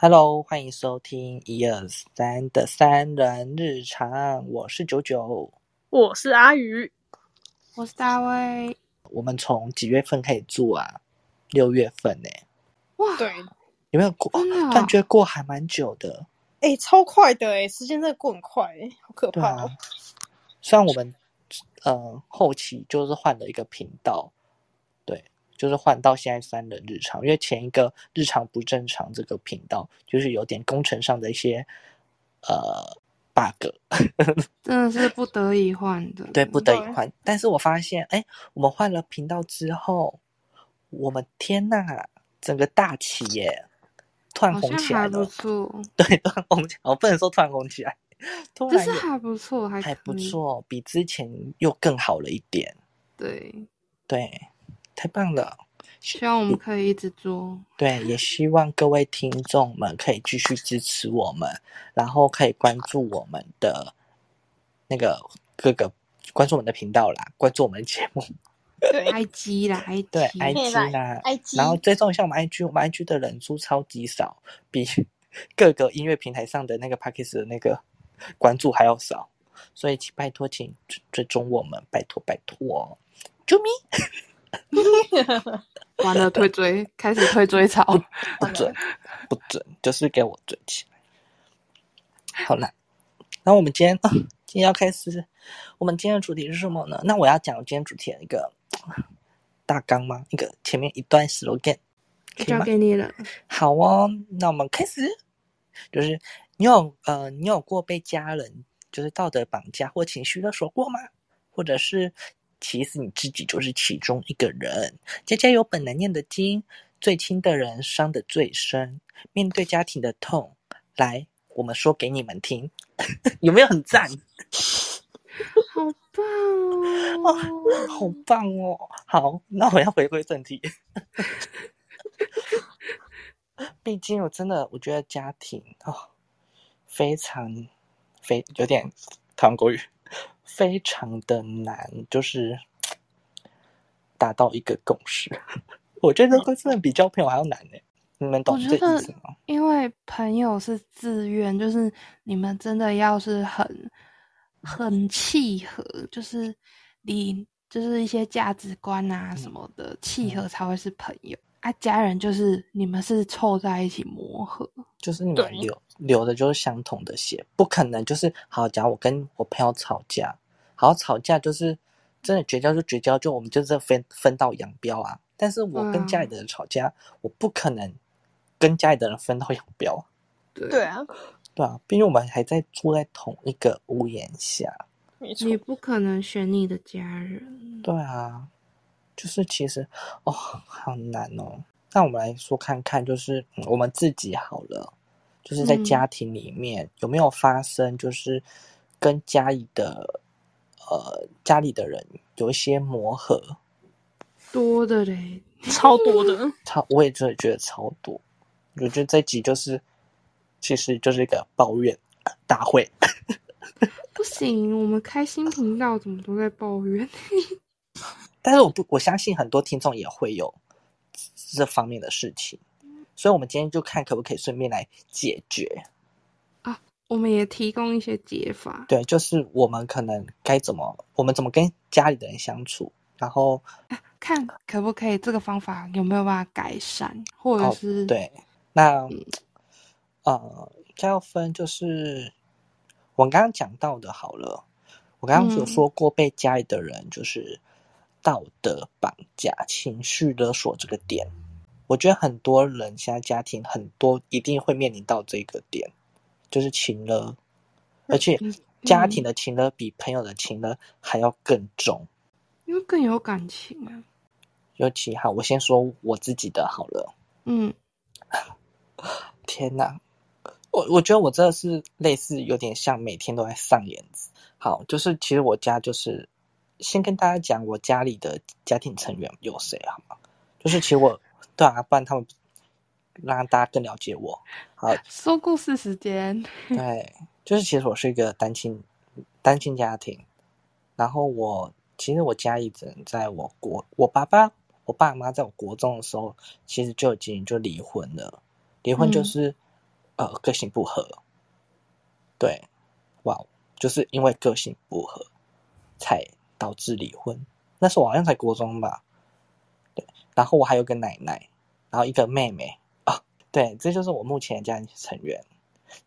Hello，欢迎收听一二三的三人日常，我是九九，我是阿宇，我是大卫。我们从几月份开始做啊？六月份呢、哇，对，有没有过？真的啊突然觉得过还蛮久的。哎、超快的哎、时间真的过很快哎、好可怕哦、，虽然我们呃后期就是换了一个频道，对，就是换到现在三人日常，因为前一个日常不正常这个频道就是有点工程上的一些呃 bug，真的是不得已换的。对，不得已对换。但是我发现，哎，我们换了频道之后，我们天呐，整个大起耶，突然红起来像还不了。错，对，突然红起来，我不能说突然红起来，突然有就是还不错，还还不。错，比之前又更好了一点。对，对，太棒了。希望我们可以一直做。对，也希望各位听众们可以继续支持我们，然后可以关注我们的那个各个关注我们的频道啦，关注我们的节目，对 IG 啦，IG 对 IG 啦，IG 然后追踪一下我们 IG，我们 IG 的人数超级少，比 各个音乐平台上的那个 p a c k a g e 的那个关注还要少，所以请拜托，请追追踪我们，拜托拜托，救命！完了退追，开始退追潮。不准，不准，就是给我追起来。好啦，那我们今天、啊今天要开始，我们今天的主题是什么呢？那我要讲我今天主题的一个大纲吗？一个前面一段 slogan，交？给你了。好哦，那我们开始。就是你有呃，你有过被家人就是道德绑架或情绪勒索过吗？或者是其实你自己就是其中一个人？家家有本难念的经，最亲的人伤得最深。面对家庭的痛，来，我们说给你们听，有没有很赞？好棒哦！好棒哦！好，那我要回归正题。毕竟我真的，我觉得家庭哦，非常非有点台湾国语，非常的难，就是达到一个共识。我觉得会真的比交朋友还要难呢。你们懂这我觉得意思吗？因为朋友是自愿，就是你们真的要是很很契合，就是你就是一些价值观啊什么的契合才会是朋友。啊，家人就是你们是凑在一起磨合，就是你们对流流的就是相同的血，不可能就是好。假如我跟我朋友吵架，好吵架就是真的绝交就绝交，就我们就是分分道扬镳啊。但是我跟家里的人吵架，我不可能跟家里的人分道扬镳啊，对对，啊，对啊，毕竟我们还在住在同一个屋檐下，你，不可能选你的家人。对啊，就是其实哦，好难哦。那我们来说看看，就是、嗯我们自己好了，就是在嗯家庭里面、有没有发生，就是跟家里的呃家里的人有一些磨合，多的嘞，超多的，超我也真的觉得超多。我觉得这集就是其实就是一个抱怨大会，不行，我们开新频道怎么都在抱怨？但是我不我相信很多听众也会有这方面的事情，所以我们今天就看可不可以顺便来解决啊。我们也提供一些解法。对，就是我们可能该怎么，我们怎么跟家里的人相处，然后看可不可以这个方法有没有办法改善，或者哦是、对，那呃，这要分就是我刚刚讲到的，好了，我刚刚有嗯说过被家里的人就是道德绑架、情绪勒索这个点，我觉得很多人现在家庭很多一定会面临到这个点，就是情勒，而且嗯家庭的情勒比朋友的情勒还要更重。因为更有感情啊。尤其好，我先说我自己的好了。嗯，天哪，我我觉得我这个是类似有点像每天都在上演。好，就是其实我家就是先跟大家讲我家里的家庭成员有谁好吗？就是其实我对啊，不然他们让大家更了解我。好，说故事时间。对，就是其实我是一个单亲单亲家庭，然后我其实我家一直在我国，我爸爸我爸妈在我国中的时候，其实就已经就离婚了。离婚就是。呃，个性不合，对，哇，就是因为个性不合，才导致离婚。那时候我好像才国中吧，对。然后我还有个奶奶，然后一个妹妹啊，对，这就是我目前的家庭成员。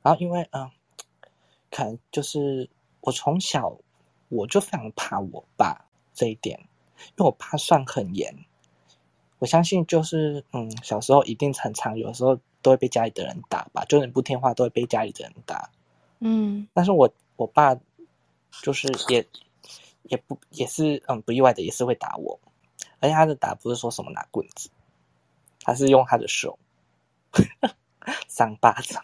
然后因为嗯，可能就是我从小我就非常怕我爸这一点，因为我爸算很严。我相信就是嗯，小时候一定常常有时候。都会被家里的人打吧，就是你不听话都会被家里的人打。嗯，但是我我爸就是也也不也是嗯不意外的也是会打我，而且他的打不是说什么拿棍子，他是用他的手，扇巴掌，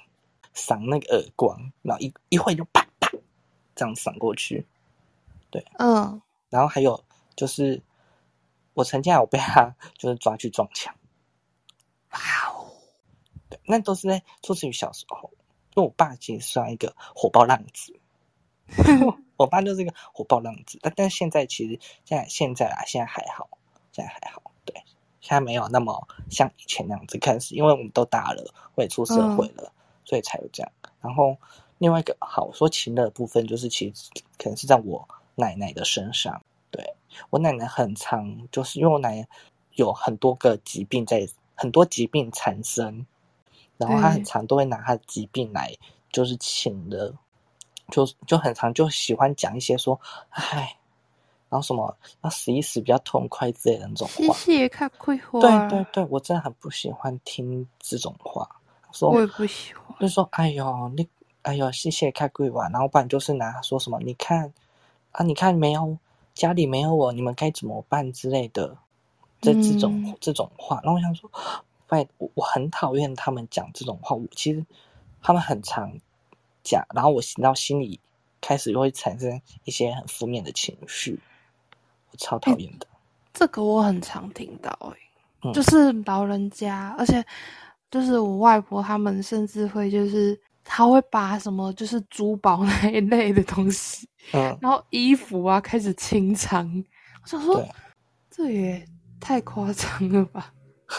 扇那个耳光，然后一一会就啪啪这样扇过去。对，嗯，然后还有就是我曾经有被他就是抓去撞墙。哇哦！对，那都是在出自于小时候，因为我爸其实算一个火爆浪子，我爸就是一个火爆浪子。但但现在其实现在现在啊，现在还好，现在还好。对，现在没有那么像以前那样子。开始，因为我们都大了，我也出社会了，所以才有这样。然后另外一个好说情的部分，就是其实可能是在我奶奶的身上。对我奶奶很长，就是因为我奶奶有很多个疾病在，很多疾病产生。然后她很常都会拿她的疾病来，就是请的，就就很常就喜欢讲一些说，唉，然后什么要死一死比较痛快之类的那种话。谢谢看桂花。对对对，我真的很不喜欢听这种话。说我也不喜欢。就说哎呦你哎呦谢谢看桂花，然后不然就是拿说什么你看啊你看没有家里没有我你们该怎么办之类的，这这种这种话，然后我想说。我我很讨厌他们讲这种话。我其实他们很常讲，然后我到心里开始又会产生一些很负面的情绪，我超讨厌的。这个我很常听到，哎，就是老人家，而且就是我外婆他们甚至会就是他会把什么就是珠宝那一类的东西，嗯，然后衣服啊开始清仓。我想说，这也太夸张了吧。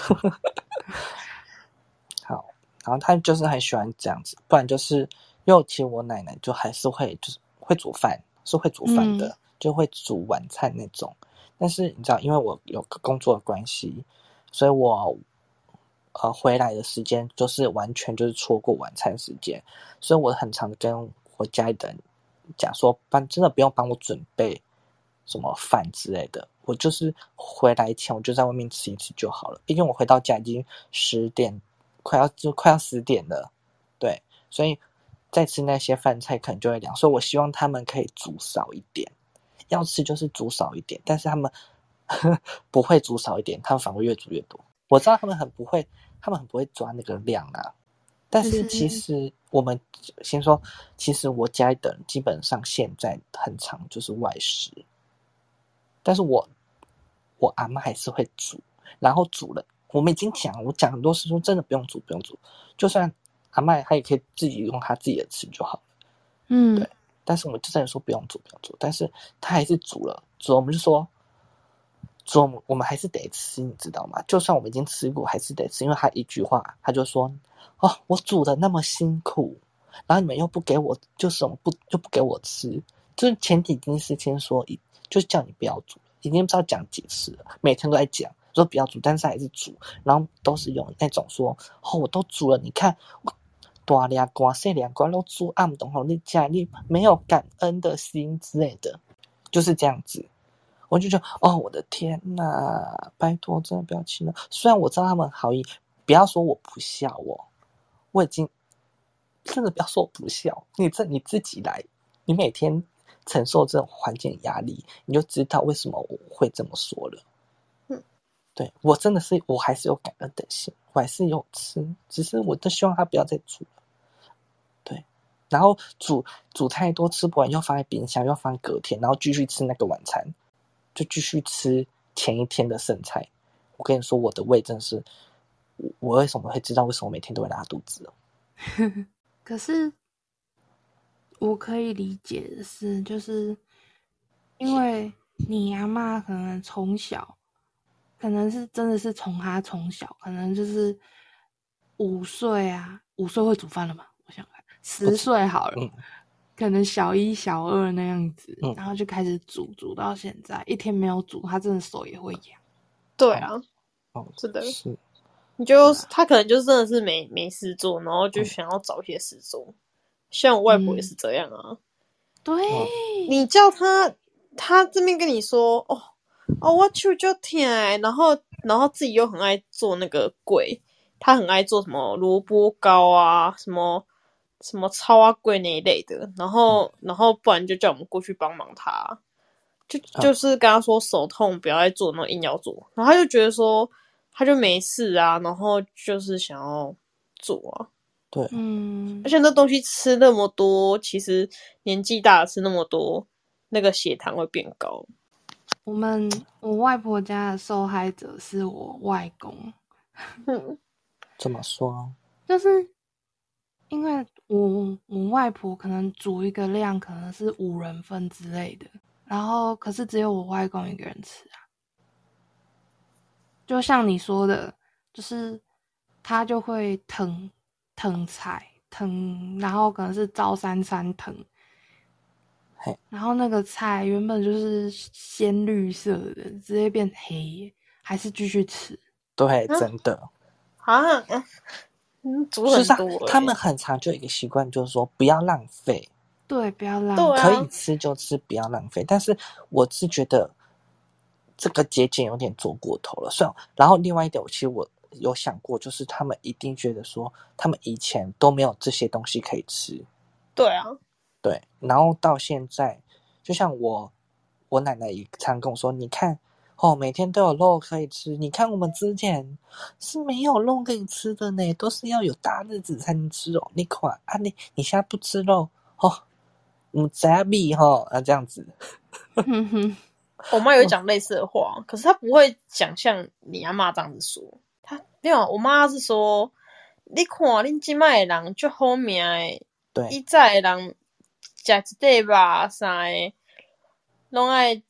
好，然后他就是很喜欢这样子，不然就是因为其实我奶奶就还是会就是会煮饭，是会煮饭的，就会煮晚餐那种。但是你知道，因为我有个工作的关系，所以我呃回来的时间就是完全就是错过晚餐时间，所以我很常跟我家里人讲说，帮真的不用帮我准备什么饭之类的。我就是回来前，我就在外面吃一次就好了。毕竟我回到家已经十点，快要就快要十点了，对，所以再吃那些饭菜可能就会凉。所以我希望他们可以煮少一点，要吃就是煮少一点。但是他们 不会煮少一点，他们反而越煮越多。我知道他们很不会，他们很不会抓那个量啊。但是其实我们先说，其实我家的人基本上现在很长就是外食，但是我。我阿妈还是会煮，然后煮了，我们已经讲，我讲很多次说真的不用煮，不用煮，就算阿妈她也可以自己用她自己的吃就好了，嗯，对。但是我们就真的说不用煮，不用煮，但是他还是煮了，煮我们就说，煮我们还是得吃，你知道吗？就算我们已经吃过，还是得吃，因为他一句话，他就说，哦，我煮的那么辛苦，然后你们又不给我，就什么不就不给我吃，就是前提已经是先说一，就是叫你不要煮。已经不知道讲几次了，每天都在讲，说不要煮，但是还是煮，然后都是用那种说，哦，我都煮了，你看大两瓜、小两瓜都煮，暗懂吼，你家里没有感恩的心之类的，就是这样子，我就觉得，哦，我的天呐，拜托，真的不要气了。虽然我知道他们好意，不要说我不孝哦，我已经真的不要说我不孝，你这你自己来，你每天。承受这种环境压力，你就知道为什么我会这么说了。嗯，对我真的是，我还是有感恩的心，我还是有吃，只是我都希望他不要再煮了。然后煮煮太多吃不完，又放在冰箱，又放隔天，然后继续吃那个晚餐，就继续吃前一天的剩菜。我跟你说，我的胃真是，我我为什么会知道为什么每天都会拉肚子？可是我可以理解的是，就是因为你阿妈可能从小，可能是真的是从她从小，可能就是五岁啊，五岁会煮饭了吗？我想看，十岁好了，嗯。可能小一、小二那样子，嗯。然后就开始煮，煮到现在，一天没有煮，他真的手也会痒。对啊，哦，是的。是，你就他可能就真的是没没事做，然后就想要找些事做。像我外婆也是这样啊，对，你叫他，他这边跟你说，哦哦，我去就甜，然后然后自己又很爱做那个鬼，他很爱做什么萝卜糕啊，什么什么超啊贵那一类的，然后然后不然就叫我们过去帮忙他，就嗯就是跟他说手痛不要再做那种硬要做，然后他就觉得说他就没事啊，然后就是想要做啊，对，嗯。而，且那东西吃那么多，其实年纪大了吃那么多，那个血糖会变高。我们我外婆家的受害者是我外公，嗯，这么说，就是因为我我外婆可能煮一个量可能是五人份之类的，然后可是只有我外公一个人吃啊。就像你说的，就是他就会疼疼菜疼，然后可能是照三餐腾嘿，然后那个菜原本就是鲜绿色的，直接变黑，还是继续吃。对，嗯真的。啊，嗯，煮事实上很多、欸，他们很常就有一个习惯，就是说不要浪费，对，不要浪对啊可以吃就吃，不要浪费。但是我是觉得这个节俭有点做过头了。算，然后另外一点，我其实我有想过，就是他们一定觉得说，他们以前都没有这些东西可以吃，对啊，对，然后到现在，就像我我奶奶也常跟我说，你看。哦，每天都有肉可以吃。你看我们之前是没有肉可以吃的呢，都是要有大日子才能吃哦。你看啊你，你现在不吃肉哦，我们杂米哈啊这样子。哼哼，我妈有讲类似的话，可是她不会讲像你阿妈这样子说。她没有，我妈是说，你看恁即摆的人就好命诶，对以前的人食一顿肉啥的，拢爱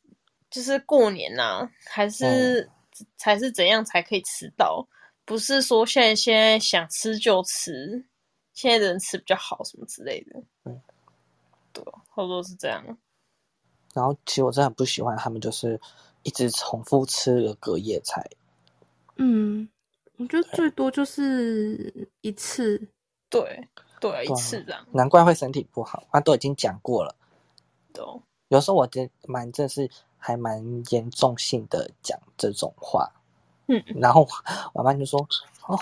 就是过年呐、还是、才是怎样才可以吃到？不是说现在现在想吃就吃，现在的人吃比较好什么之类的。嗯，对，差不多是这样。然后其实我真的很不喜欢他们，就是一直重复吃个隔夜菜。嗯，我觉得最多就是一次。对对，一次这样。难怪会身体不好，他都已经讲过了。对，有时候我真蛮真是还蛮严重性的讲这种话，嗯，然后我妈就说：“哦，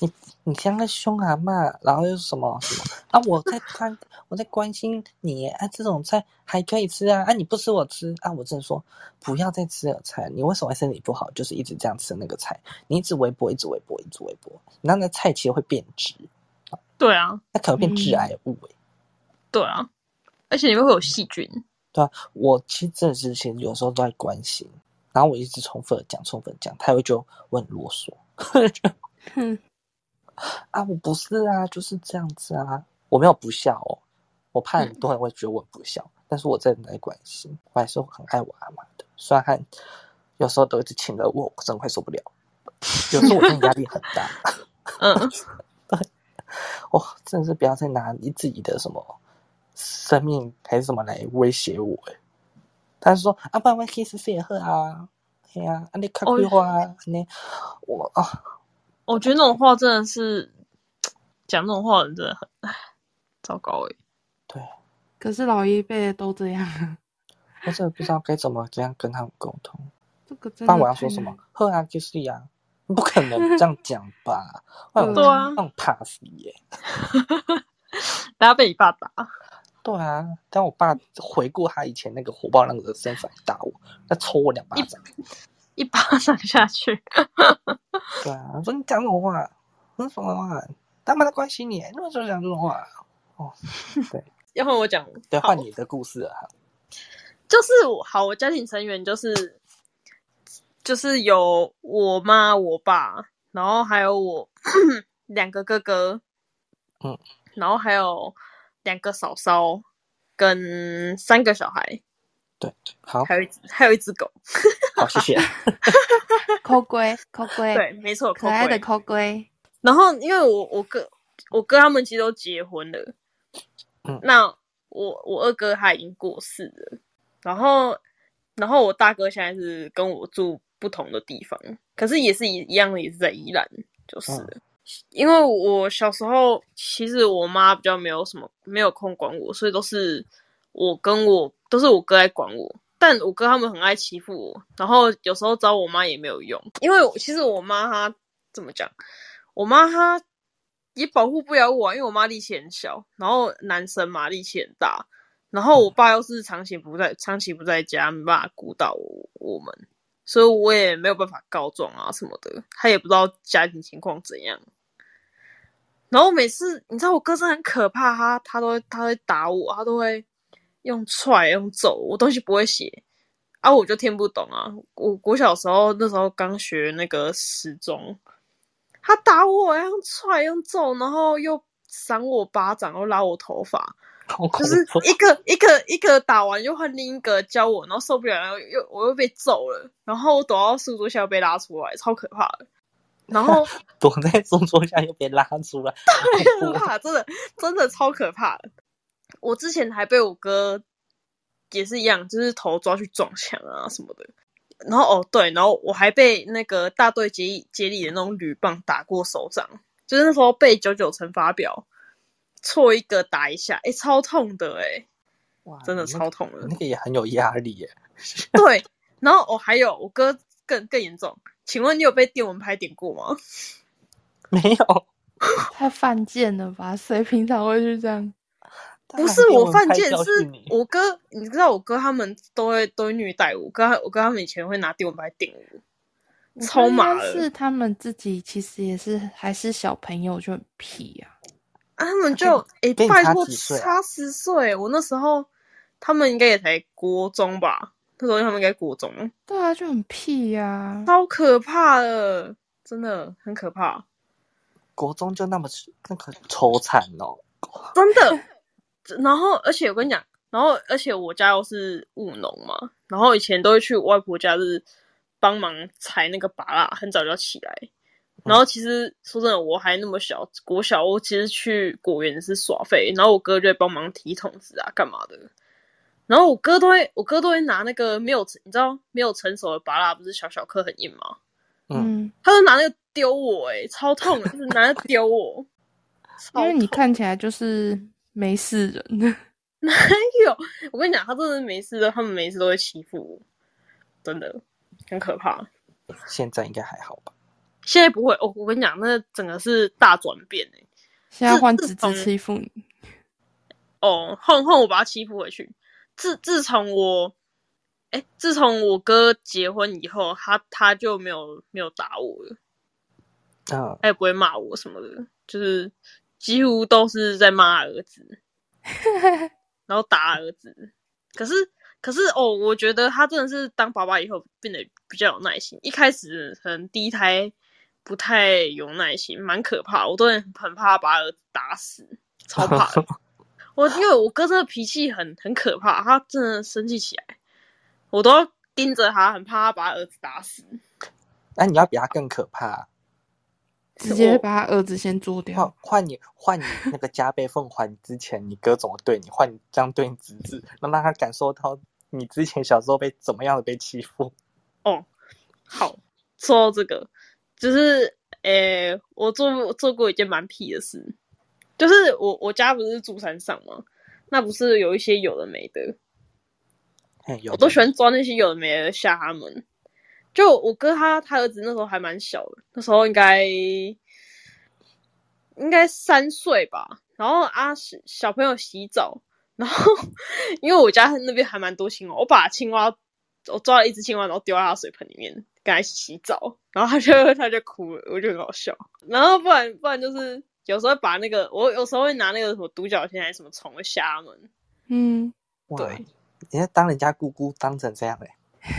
你你这样在凶阿妈，然后又什么什么啊？我在关我在关心你啊，这种菜还可以吃啊，啊你不吃我吃啊，我真的说不要再吃了菜，你为什么会身体不好？就是一直这样吃那个菜，你一直微波，一直微波，一直微波，那那菜其实会变质，对啊，那可能变致癌物诶、对啊，而且里面会有细菌。对啊，我其实这之前有时候都在关心，然后我一直重复的讲，重复的讲，他会觉得我很啰嗦。哼，啊，我不是啊，就是这样子啊，我没有不孝哦，我怕很多人会觉得我很不孝，但是我真的在关心，我还是很爱我阿妈的，虽然她有时候都一直请了我，我真的快受不了，有时候我真的压力很大，嗯，哦，真的是不要再拿你自己的什么生命还是什么来威胁我哎。他说啊，不然我可以试试也喝啊，哎呀、啊，你看规划啊，你我啊，我觉得那种话真的是讲这种话的人真的很糟糕欸。对可是老一辈都这样啊，我真的不知道该怎么这样跟他们沟通。这个真的。不然我要说什么？？喝啊，就是呀、不可能这样讲吧？我对啊那种怕死耶。大家被你爸打，对啊，但我爸回顾他以前那个火爆那个身份打我，他抽我两巴掌。一巴掌下去。对啊，我说你讲这种话，说什么话？他们在关心你，你为什么讲这种话？哦，对，要换我讲，对，好换你的故事啊。就是我好，我家庭成员就是就是有我妈、我爸，然后还有我 两个哥哥，嗯，然后还有两个嫂嫂跟三个小孩，对，好，还有一只还有一只狗。好，谢谢。抠龟，抠龟，对，没错，可爱的口抠龟。然后因为我我哥我哥他们其实都结婚了，嗯那我我二哥他已经过世了，然后然后我大哥现在是跟我住不同的地方，可是也是一一样的，也是在宜兰，就是、嗯因为我小时候其实我妈比较没有什么没有空管我，所以都是我跟我都是我哥在管我。但我哥他们很爱欺负我，然后有时候找我妈也没有用，因为其实我妈她怎么讲，我妈她也保护不了我、啊，因为我妈力气很小，然后男生嘛力气很大，然后我爸又是长期不在，长期不在家，没办法顾到我我们，所以我也没有办法告状啊什么的，他也不知道家庭情况怎样。然后每次你知道我哥真的很可怕，他他都会他会打我，他都会用踹用揍，我东西不会写啊，我就听不懂啊。我我小时候那时候刚学那个时钟，他打我用踹用揍，然后又扇我巴掌，又拉我头发，就是一个一个一个打完又换另一个教我，然后受不了，然后又我又被揍了，然后我躲到书桌下被拉出来，超可怕的。然后 躲在书桌下又被拉出来，太可怕，真的真的超可怕的。我之前还被我哥也是一样，就是头抓去撞墙啊什么的。然后哦对，然后我还被那个大队接接力的那种铝棒打过手掌，就是那时候背九九乘法表错一个打一下，哎，超痛的哎，哇，真的超痛的。那个也很有压力耶。对，然后哦还有我哥更更严重，请问你有被电蚊拍点过吗？没有，太犯贱了吧？谁平常会去这样？不是我犯贱，是我哥，你知道我哥他们都会都会虐待我，哥他我哥他们以前会拿电蚊拍顶我，超麻的是他们自己其实也是还是小朋友就很皮呀、啊，他们就诶、跟你差拜托几岁啊差十岁，我那时候他们应该也才国中吧，那时候他们应该国中，对啊，就很屁呀、超可怕的，真的很可怕，国中就那么那个抽惨哦。真的。然后，而且我跟你讲，然后而且我家又是务农嘛，然后以前都会去外婆家，就是帮忙采那个拔蜡，很早就要起来。然后其实说真的，我还那么小，国小我其实去果园是耍废，然后我哥就会帮忙提桶子啊，干嘛的。然后我哥都会，我哥都会拿那个没有，你知道没有成熟的芭拉不是小小颗很硬吗？嗯，他就拿那个丢我、欸，超痛的，就是拿那个丢我。因为你看起来就是没事人，哪有？我跟你讲，他真的没事的，他们每次都会欺负我，真的很可怕。现在应该还好吧？现在不会哦，我跟你讲，那整个是大转变哎。现在换子自从子欺负你，哦，换换我把他欺负回去。自自从我，哎，自从我哥结婚以后，他他就没有没有打我了，啊，他也不会骂我什么的，就是几乎都是在骂儿子，然后打儿子。可是可是哦，我觉得他真的是当爸爸以后变得比较有耐心。一开始可能第一胎不太有耐心，蛮可怕，我都很很怕把儿子打死，超怕的。我因为我哥真的脾气很很可怕，他真的生气起来，我都要盯着他，很怕他把儿子打死。那你要比他更可怕，直接把他儿子先做掉。换你换你那个加倍奉还之前，你哥怎么对你，换你这样对你侄子，能让他感受到你之前小时候被怎么样的被欺负。哦，好，说到这个，就是诶、我做做过一件蛮屁的事，就是我我家不是住山上吗？那不是有一些有的没的，我都喜欢抓那些有的没的吓他们。就我哥他他儿子那时候还蛮小的，那时候应该应该三岁吧。然后啊，小小朋友洗澡，然后 因为我家那边还蛮多青蛙，我把青蛙我抓了一只青蛙，然后丢在他水盆里面，跟他一起洗澡，然后他就他就哭了，我就很好笑。然后不然不然就是有时候把那个我有时候会拿那个什么独角仙还是什么虫吓他们。嗯，对，你在当人家姑姑当成这样哎、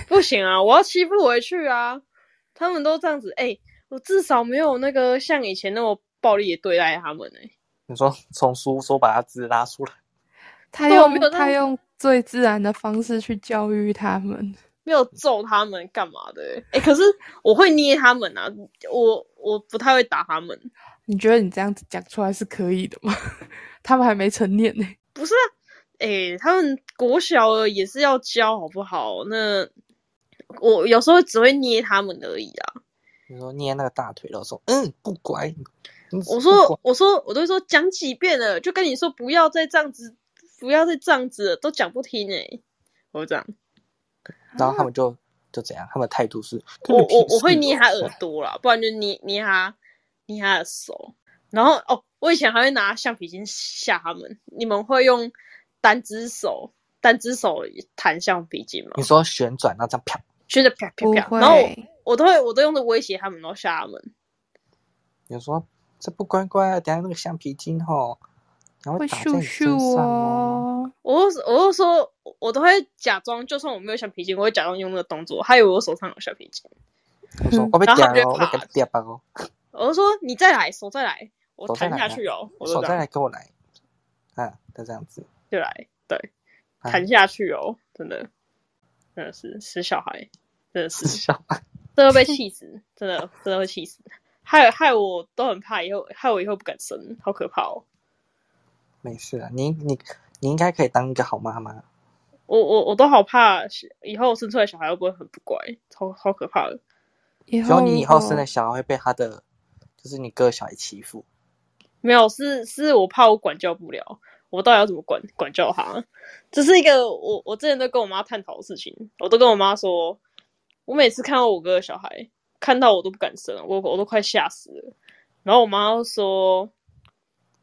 不行啊，我要欺负回去啊！他们都这样子，哎、我至少没有那个像以前那么暴力的对待他们哎、你说从书说把他字拉出来，他用有他用最自然的方式去教育他们。没有揍他们干嘛的、欸？哎、可是我会捏他们啊，我我不太会打他们。你觉得你这样子讲出来是可以的吗？他们还没成年呢。不是啊，哎、他们国小了也是要教好不好？那我有时候只会捏他们而已啊。你说捏那个大腿，然后说嗯不乖，我说我说我都说讲几遍了，就跟你说不要再这样子，不要再这样子了，都讲不听哎、我会这样。然后他们就就怎样，他们的态度是我我我会哦捏他耳朵啦，不然就捏捏他捏他的手。然后哦，我以前还会拿橡皮筋吓他们。你们会用单只手单只手弹橡皮筋吗你？说旋转，然后这样啪，旋着啪啪啪，然后我，我都会我都用着威胁他们，然后吓他们。你说这不乖乖啊，等下那个橡皮筋吼，然后会打在你咻身上咻哦。哦。我就我就说，我都会假装，就算我没有橡皮筋，我会假装用那个动作，还以为我手上有橡皮筋。嗯我说我被然后他点哦，我会给点吧哦，我就说你再来，手再来，我弹手再来啊下去哦，手再来给我来，啊，就这样子，就来，对，啊弹下去哦，真的，真的是死小孩，真的是，小孩真的会被气死，真的真的会气死，害害我都很怕以后，害我以后不敢生，好可怕哦。没事啊，你你你应该可以当一个好妈妈。我我我都好怕，以后生出来小孩会不会很不乖，超超可怕的。以后只有你以后生的小孩会被他的，就是你哥小孩欺负。没有，是是我怕我管教不了，我到底要怎么管管教他？这是一个我我之前都跟我妈探讨的事情，我都跟我妈说，我每次看到我哥的小孩，看到我都不敢生，我我都快吓死了。然后我妈说，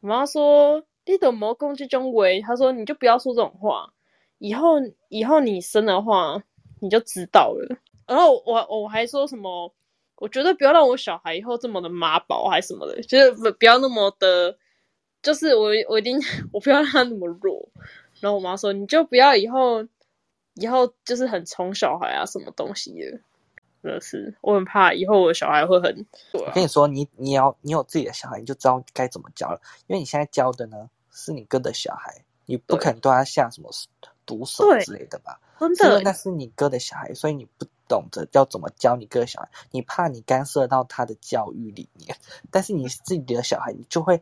我妈说你怎么攻击中维？她说你就不要说这种话，以后以后你生的话你就知道了。然后我我还说什么？我觉得不要让我小孩以后这么的妈宝还是什么的，就是不不要那么的，就是我我一定 我不要让他那么弱。然后我妈说，你就不要以后以后就是很宠小孩啊，什么东西的，真的是我很怕以后我的小孩会很啊我跟，你说，你你要你有自己的小孩，你就知道该怎么教了。因为你现在教的呢是你哥的小孩，你不对可能对他下什么毒手之类的吧？真的那是你哥的小孩，所以你不懂得要怎么教你哥的小孩，你怕你干涉到他的教育理念。但是你自己的小孩，你就会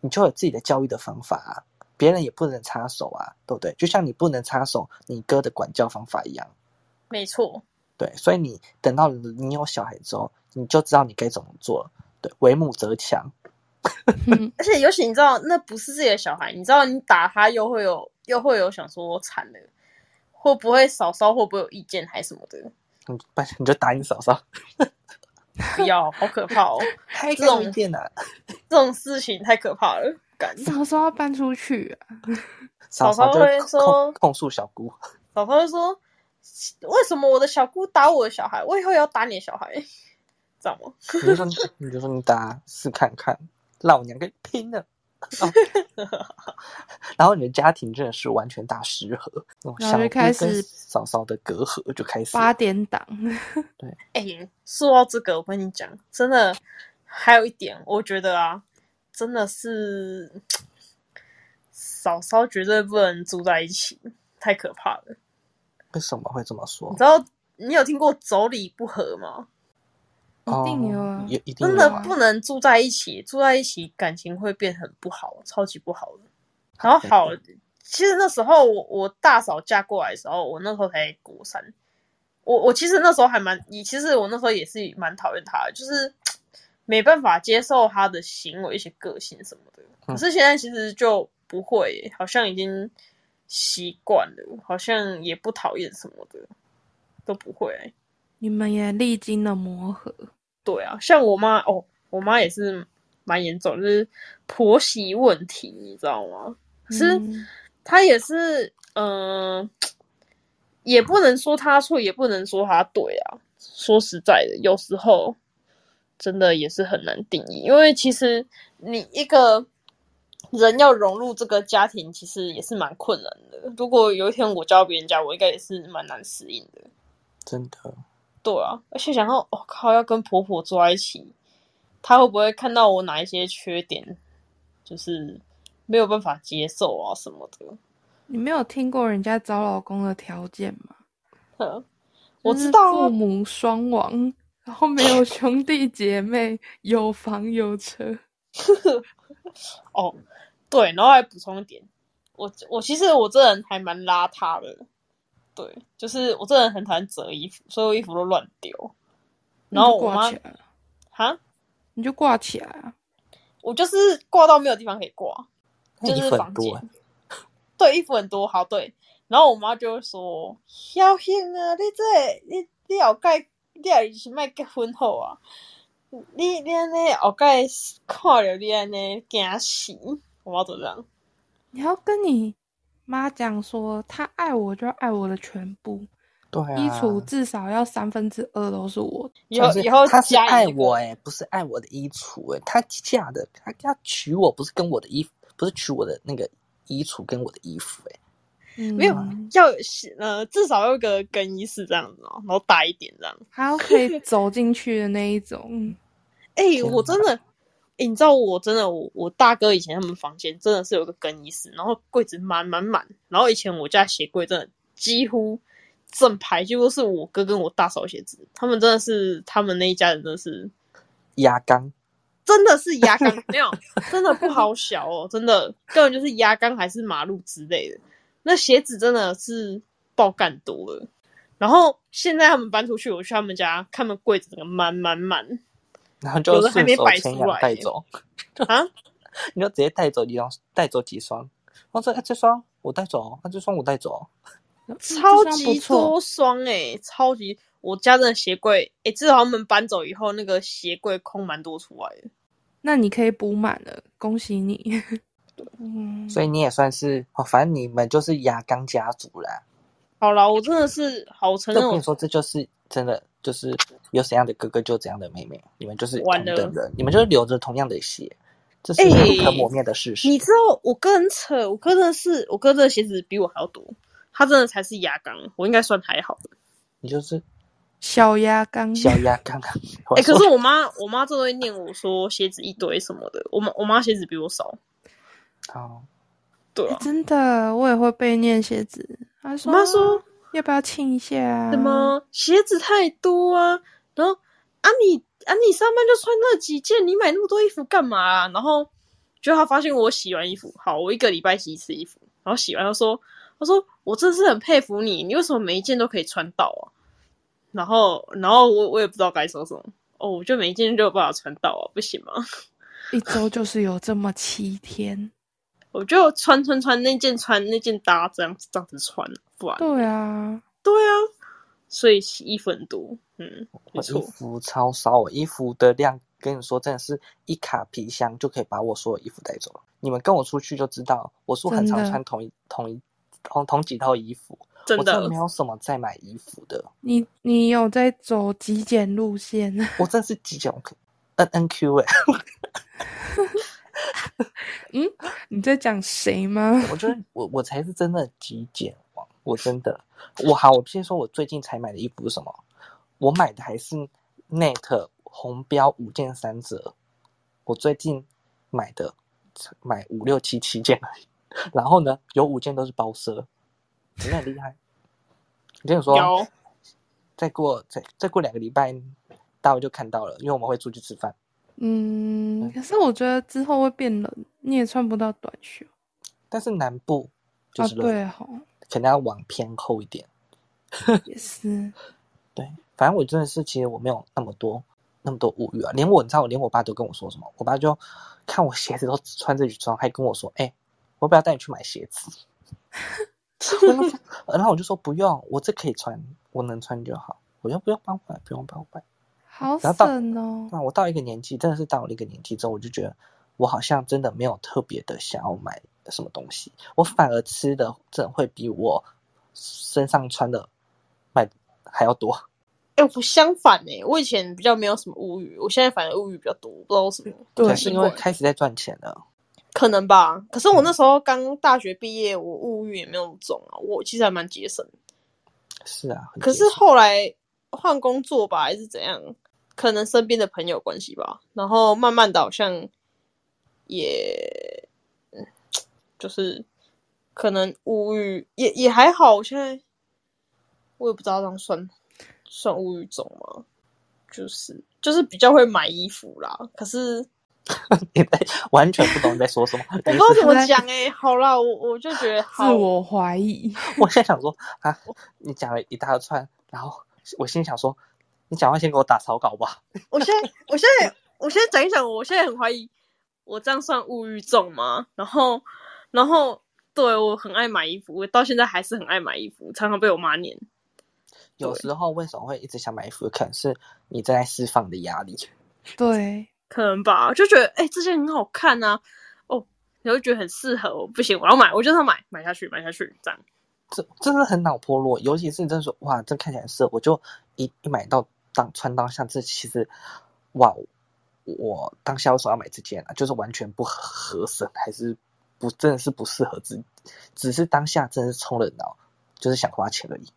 你就有自己的教育的方法啊，别人也不能插手啊，对不对？就像你不能插手你哥的管教方法一样。没错，对，所以你等到你有小孩之后，你就知道你该怎么做了。对，为母则强。嗯，而且尤其你知道，那不是自己的小孩，你知道你打他又会有又会有想说惨了，会不会嫂嫂会不会有意见还是什么的？你不你就打你嫂嫂，不要，好可怕哦！还这种意见呢、啊？这种事情太可怕了，感什么时候要搬出去啊？嫂嫂会说控控诉小姑，嫂嫂会说，为什么我的小姑打我的小孩，我以后也要打你的小孩，知道吗？你就说你你就说你打试看看，老娘跟你拼了。哦 然后你的家庭真的是完全大失和，哦然后就开跟始嫂嫂的隔阂就开始八点档，对哎、说到这个，我跟你讲，真的还有一点，我觉得啊，真的是 嫂嫂绝对不能住在一起，太可怕了。为什么会这么说你知？道你有听过妯娌不和吗？一定有啊哦，也一定真的不能住在一起，住在一起感情会变很不好，超级不好的。然后好，其实那时候我我大嫂嫁过来的时候，我那时候才国三，我我其实那时候还蛮，你其实我那时候也是蛮讨厌她的，就是 没办法接受她的行为、一些个性什么的。可是现在其实就不会耶，好像已经习惯了，好像也不讨厌什么的，都不会耶。你们也历经了磨合，对啊，像我妈哦，我妈也是蛮严重，就是婆媳问题，你知道吗？可是嗯她也是，嗯、也不能说她错，也不能说她对啊。说实在的，有时候真的也是很难定义，因为其实你一个人要融入这个家庭，其实也是蛮困难的。如果有一天我教别人家，我应该也是蛮难适应的。真的，对啊，而且想到，我、靠，要跟婆婆住在一起，她会不会看到我哪一些缺点，就是没有办法接受啊什么的？你没有听过人家找老公的条件吗？哼我知道啊父母双亡，然后没有兄弟姐妹，有房有车。哦，对，然后还补充一点，我我其实我这人还蛮邋遢的，对，就是我这人很讨厌折衣服，所有衣服都乱丢。然后我妈哈，你就挂起来啊！我就是挂到没有地方可以挂，就是房间对，衣服很多，好对。然后我妈就会说：“小兴啊，你这你你后盖你也是卖结婚后啊，你你安尼后盖看着你安尼惊死。”我妈就这样。你要跟你妈讲说，他爱我就爱我的全部，对啊，衣橱至少要三分之二都是我以后以后他是爱我哎、不是爱我的衣橱哎、他嫁的他要娶我，不是跟我的衣服，不是娶我的那个衣橱跟我的衣服哎、嗯，没有要呃，至少要有个更衣室这样子哦，然后大一点这样。还要可以走进去的那一种。哎、我真的，欸你知道我真的，我我大哥以前他们房间真的是有个更衣室，然后柜子满满满，然后以前我家鞋柜真的几乎整排几乎是我哥跟我大嫂鞋子，他们真的是他们那一家人真的是压缸真的是压缸，没有真的不好小哦，真的根本就是压缸还是马路之类的，那鞋子真的是爆干多了。然后现在他们搬出去，我去他们家，他们柜子整个满满满然后就顺手没摆牵羊出来带走，啊！你就直接带走一双，带走几双。我说、哎这双我带走哦，那、这双我带走哦。超级多双诶、超级！我家真的鞋柜诶、自从他们搬走以后，那个鞋柜空蛮多出来的。那你可以补满了，恭喜你。嗯，所以你也算是哦，反正你们就是亚刚家族啦。好了，我真的是好承认我就跟你说，这就是真的，就是有怎样的哥哥就怎样的妹妹，你们就是同等人，你们就是流着同样的血，这是哎不可磨灭的事实。你知道我哥很扯，我哥真的是，我哥的鞋子比我还要多，他真的才是牙缸，我应该算还好的。你就是小牙缸，小牙缸啊。哎、可是我妈，我妈真的会念我说鞋子一堆什么的，我妈我妈鞋子比我少，好，对啊。欸真的，我也会被念鞋子。她我说，妈说要不要亲一下啊？什么鞋子太多啊，然后啊你啊你上班就穿那几件，你买那么多衣服干嘛、啊？然后就他发现我洗完衣服，好，我一个礼拜洗一次衣服，然后洗完他说，他说我真是很佩服你，你为什么每一件都可以穿到啊？然后然后我我也不知道该说什么，哦，我就每一件都有办法穿到啊，不行吗？一周就是有这么七天。我就穿穿穿那件穿那件搭这样子这样子穿，不然对啊，对啊，所以洗衣服很多，嗯，没我衣。服超少，我衣服的量跟你说，真的是一卡皮箱就可以把我所有衣服带走了。你们跟我出去就知道，我是很常穿同一同一同同几套衣服，真的。我真的没有什么在买衣服的，你你有在走极简路线？我真的是极简 N N Q 哎、嗯，你在讲谁吗？我觉得我我才是真的极简。王，我真的，我好，我先说我最近才买的衣服是什么？我买的还是 Net 红标五件三折，我最近买的买五六七七件而已，然后呢，有五件都是包奢，真的很厉害。我跟你说，有再过再再过两个礼拜，大卫就看到了，因为我们会出去吃饭。嗯，可是我觉得之后会变冷，你也穿不到短袖但是南部就啊。是热，对吼，可能要往偏厚一点。也是。对，反正我真的是，其实我没有那么多那么多物欲啊。连我，你知道，我连我爸都跟我说什么？我爸就看我鞋子都只穿这几双，还跟我说：“哎、我要不要带你去买鞋子？”然后我就说不用，我这可以穿，我能穿就好。我就不用帮我买，不用帮我买。好然后到省哦。那我到一个年纪，真的是到了一个年纪之后，我就觉得我好像真的没有特别的想要买什么东西，我反而吃的真的会比我身上穿的买还要多。哎、我相反哎、我以前比较没有什么物欲，我现在反而物欲比较多，不知道为什么，对是因为开始在赚钱了。可能吧。可是我那时候刚大学毕业，我物欲也没有那么重啊，我其实还蛮节省。是啊，可是后来换工作吧，还是怎样？可能身边的朋友关系吧，然后慢慢的好像也，嗯就是可能物欲也也还好。我现在我也不知道这样算算物欲重吗？就是就是比较会买衣服啦，可是 你在完全不懂你在说什么。我不知道怎么 讲哎、好啦，我我就觉得自，我怀疑。我现在想说啊，你讲了一大串，然后我心里想说，你讲话先给我打草稿吧。我现在，我现在，我现在讲一讲，我现在很怀疑，我这样算物欲重吗？然后，然后，对我很爱买衣服，我到现在还是很爱买衣服，常常被我妈念。有时候为什么会一直想买衣服，可能是你正在释放的压力。对，可能吧，就觉得哎、这件很好看啊，哦，然后觉得很适合我，不行，我要买，我就是要买，买下去，买下去，这样。这真的很脑波弱，尤其是你真的说哇，这看起来很适合，我就一一买到当穿当下，这其实哇，我当下为什么要买这件啊？就是完全不合身，还是不真的是不适合自己，只是当下真的是冲了脑，就是想花钱而已。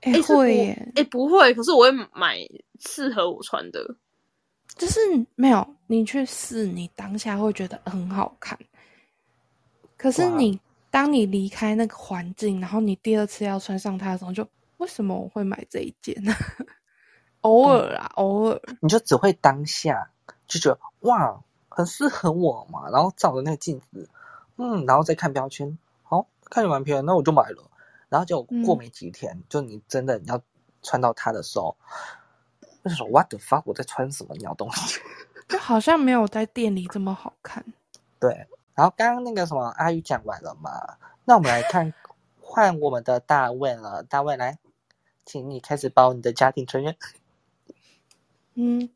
哎、会耶，哎、不会，可是我会买适合我穿的。就是没有你去试，你当下会觉得很好看，可是你当你离开那个环境，然后你第二次要穿上它的时候，就为什么我会买这一件呢？偶尔啊，偶尔，你就只会当下就觉得哇，很适合我嘛，然后照着那个镜子，嗯，然后再看标签，好、看着蛮漂亮，那我就买了。然后就过嗯没几天，就你真的你要穿到它的时候，那时候 what the fuck，我在穿什么鸟东西？就好像没有在店里这么好看。对，然后刚刚那个什么阿宇讲完了嘛，那我们来看换我们的大卫了，大卫来，请你开始报你的家庭成员。嗯，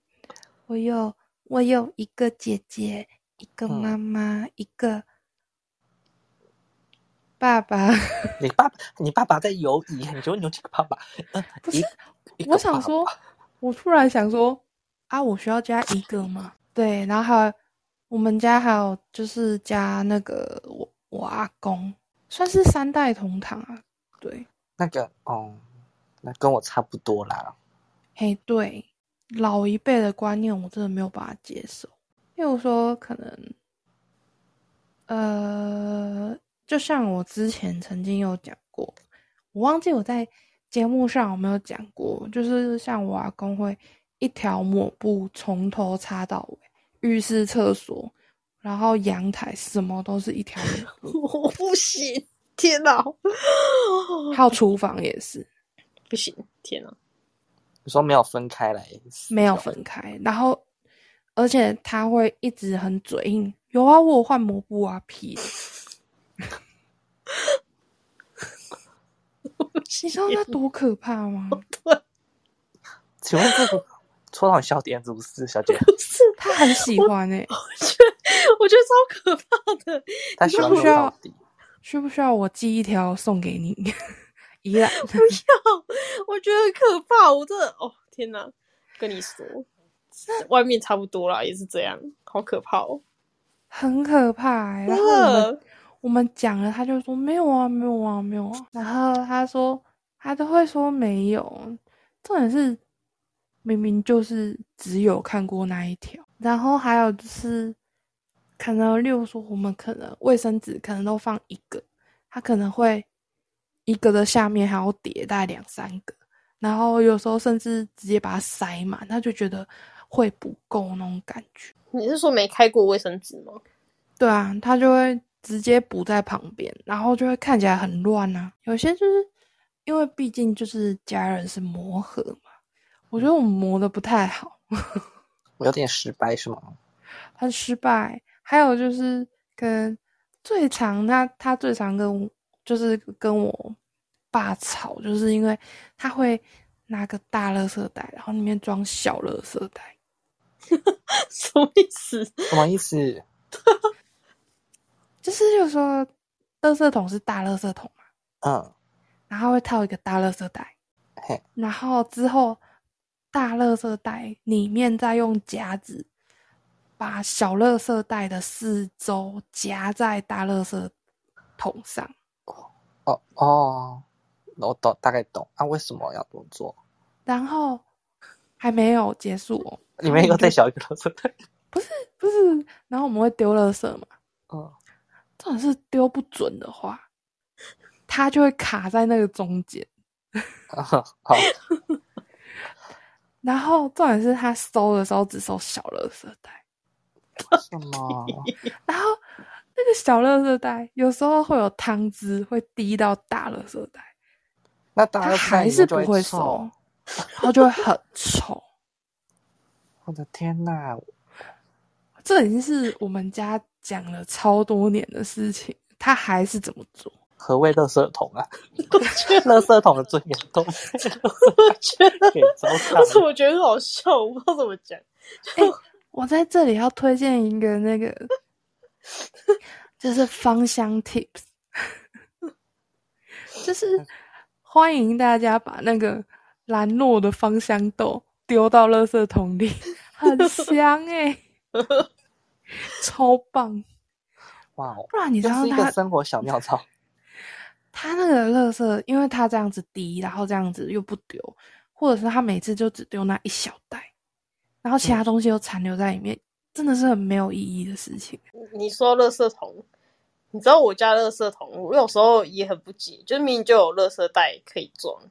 我有我有一个姐姐，一个嗯妈妈，一个爸爸。你爸爸，你爸爸在犹疑，你觉得你有几个爸爸？嗯，不是我想说，我突然想说，啊，我需要加一个吗？对，然后还有我们家还有就是加那个我我阿公，算是三代同堂啊。对，那个哦，那跟我差不多啦。嘿，对，老一辈的观念我真的没有办法接受。例如说，可能，呃，就像我之前曾经有讲过，我忘记我在节目上有没有讲过，就是像我阿公会一条抹布从头擦到尾，浴室、厕所，然后阳台什么都是一条抹布，我不行，天哪，还有厨房也是不行，天哪！你说没有分开来，没有分开，然后而且他会一直很嘴硬，有啊，我有换抹布啊，屁的。你知道那多可怕吗？对请问这个戳到你笑点是不是，小姐？不是，他很喜欢诶、我觉得我觉得超可怕的。他喜欢不需要。需不需要我寄一条送给你？依然不要，我觉得很可怕。我真的，哦天哪！跟你说，外面差不多啦，也是这样，好可怕哦。很可怕、欸。然后我们讲了，他就说没有啊，没有啊，没有啊。然后他说他都会说没有，重点是明明就是只有看过那一条。然后还有就是，可能例如说我们可能卫生纸可能都放一个，他可能会一个的下面还要叠大概两三个，然后有时候甚至直接把它塞满，他就觉得会不够那种感觉。你是说没开过卫生纸吗？对啊，他就会直接补在旁边，然后就会看起来很乱啊。有些就是因为毕竟就是家人是磨合嘛，我觉得我们磨的不太好，我有点失败是吗？很失败。还有就是跟最常他他最常跟就是跟我爸吵，就是因为他会拿个大垃圾袋，然后里面装小垃圾袋。什么意思？什么意思？就是就是说，垃圾桶是大垃圾桶嘛，嗯，然后会套一个大垃圾袋，嘿，然后之后大垃圾袋里面再用夹子把小垃圾袋的四周夹在大垃圾桶上。哦哦，我懂，大概懂啊，为什么要这么做？然后还没有结束哦，里面又再小一个垃圾袋。不是不是，然后我们会丢垃圾嘛？嗯，这种是丢不准的话，它就会卡在那个中间。好，然后重点是他收的时候只收小垃圾袋，什么？然后那个小垃圾袋有时候会有汤汁会滴到大垃圾袋，那大家还是不会收，然后就会很臭。我的天哪！这已经是我们家讲了超多年的事情，他还是怎么做？何谓垃圾桶啊？我觉得，垃圾桶的尊严都，我觉得，给糟蹋但是 我觉得好笑，我不知道怎么讲。哎、我在这里要推荐一个那个，就是芳香 tips，就是欢迎大家把那个兰诺的芳香豆丢到垃圾桶里，很香哎、超棒！哇哦！不然你知道它个生活小妙招。他那个垃圾，因为他这样子滴，然后这样子又不丢，或者是他每次就只丢那一小袋，然后其他东西又残留在里面，真的是很没有意义的事情。你说垃圾桶，你知道我家垃圾桶，我有时候也很不解，就是明明就有垃圾袋可以装，